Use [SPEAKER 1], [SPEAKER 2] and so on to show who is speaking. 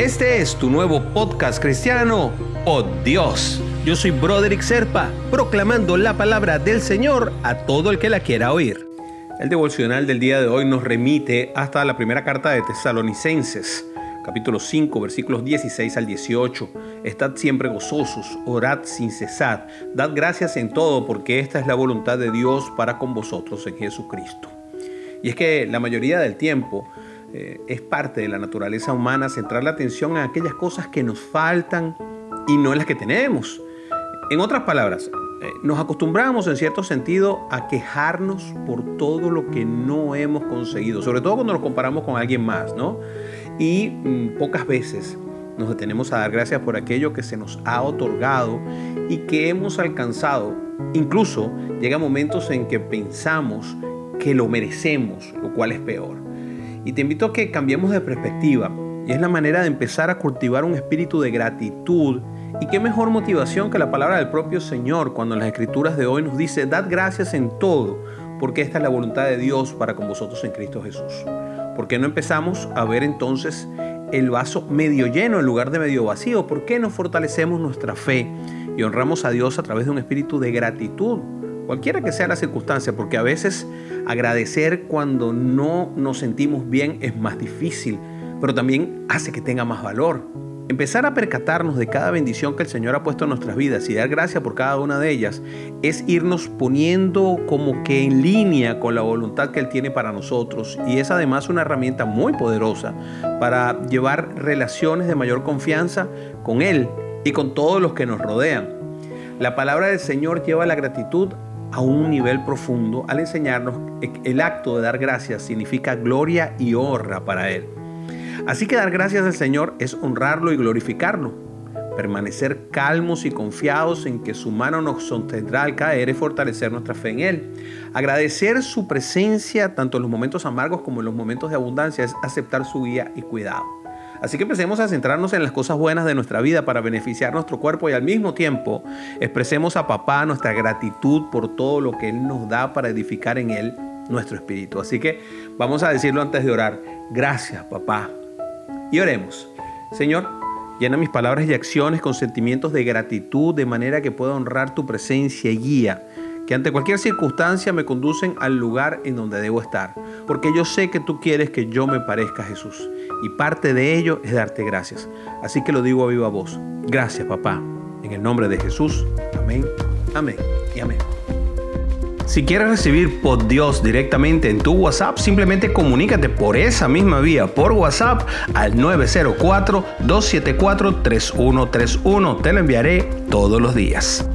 [SPEAKER 1] Este es tu nuevo podcast cristiano, Oh Dios. Yo soy Broderick Serpa, proclamando la palabra del Señor a todo el que la quiera oír. El devocional del día de hoy nos remite hasta la primera carta de Tesalonicenses, capítulo 5, versículos 16 al 18. Estad siempre gozosos, orad sin cesar, dad gracias en todo, porque esta es la voluntad de Dios para con vosotros en Jesucristo. Y es que la mayoría del tiempo eh, es parte de la naturaleza humana centrar la atención en aquellas cosas que nos faltan y no en las que tenemos. En otras palabras, eh, nos acostumbramos en cierto sentido a quejarnos por todo lo que no hemos conseguido, sobre todo cuando nos comparamos con alguien más, ¿no? Y mm, pocas veces nos detenemos a dar gracias por aquello que se nos ha otorgado y que hemos alcanzado. Incluso llega momentos en que pensamos que lo merecemos, lo cual es peor. Y te invito a que cambiemos de perspectiva. Y es la manera de empezar a cultivar un espíritu de gratitud. Y qué mejor motivación que la palabra del propio Señor cuando en las escrituras de hoy nos dice, dad gracias en todo, porque esta es la voluntad de Dios para con vosotros en Cristo Jesús. ¿Por qué no empezamos a ver entonces el vaso medio lleno en lugar de medio vacío? ¿Por qué no fortalecemos nuestra fe y honramos a Dios a través de un espíritu de gratitud? Cualquiera que sea la circunstancia, porque a veces agradecer cuando no nos sentimos bien es más difícil, pero también hace que tenga más valor. Empezar a percatarnos de cada bendición que el Señor ha puesto en nuestras vidas y dar gracias por cada una de ellas es irnos poniendo como que en línea con la voluntad que Él tiene para nosotros y es además una herramienta muy poderosa para llevar relaciones de mayor confianza con Él y con todos los que nos rodean. La palabra del Señor lleva la gratitud a un nivel profundo al enseñarnos que el acto de dar gracias significa gloria y honra para Él. Así que dar gracias al Señor es honrarlo y glorificarlo. Permanecer calmos y confiados en que su mano nos sostendrá al caer y fortalecer nuestra fe en Él. Agradecer su presencia tanto en los momentos amargos como en los momentos de abundancia es aceptar su guía y cuidado. Así que empecemos a centrarnos en las cosas buenas de nuestra vida para beneficiar nuestro cuerpo y al mismo tiempo expresemos a papá nuestra gratitud por todo lo que Él nos da para edificar en Él nuestro espíritu. Así que vamos a decirlo antes de orar. Gracias papá. Y oremos. Señor, llena mis palabras y acciones con sentimientos de gratitud de manera que pueda honrar tu presencia y guía que ante cualquier circunstancia me conducen al lugar en donde debo estar, porque yo sé que tú quieres que yo me parezca Jesús, y parte de ello es darte gracias. Así que lo digo a viva voz. Gracias, papá. En el nombre de Jesús. Amén, amén y amén. Si quieres recibir por Dios directamente en tu WhatsApp, simplemente comunícate por esa misma vía, por WhatsApp, al 904-274-3131. Te lo enviaré todos los días.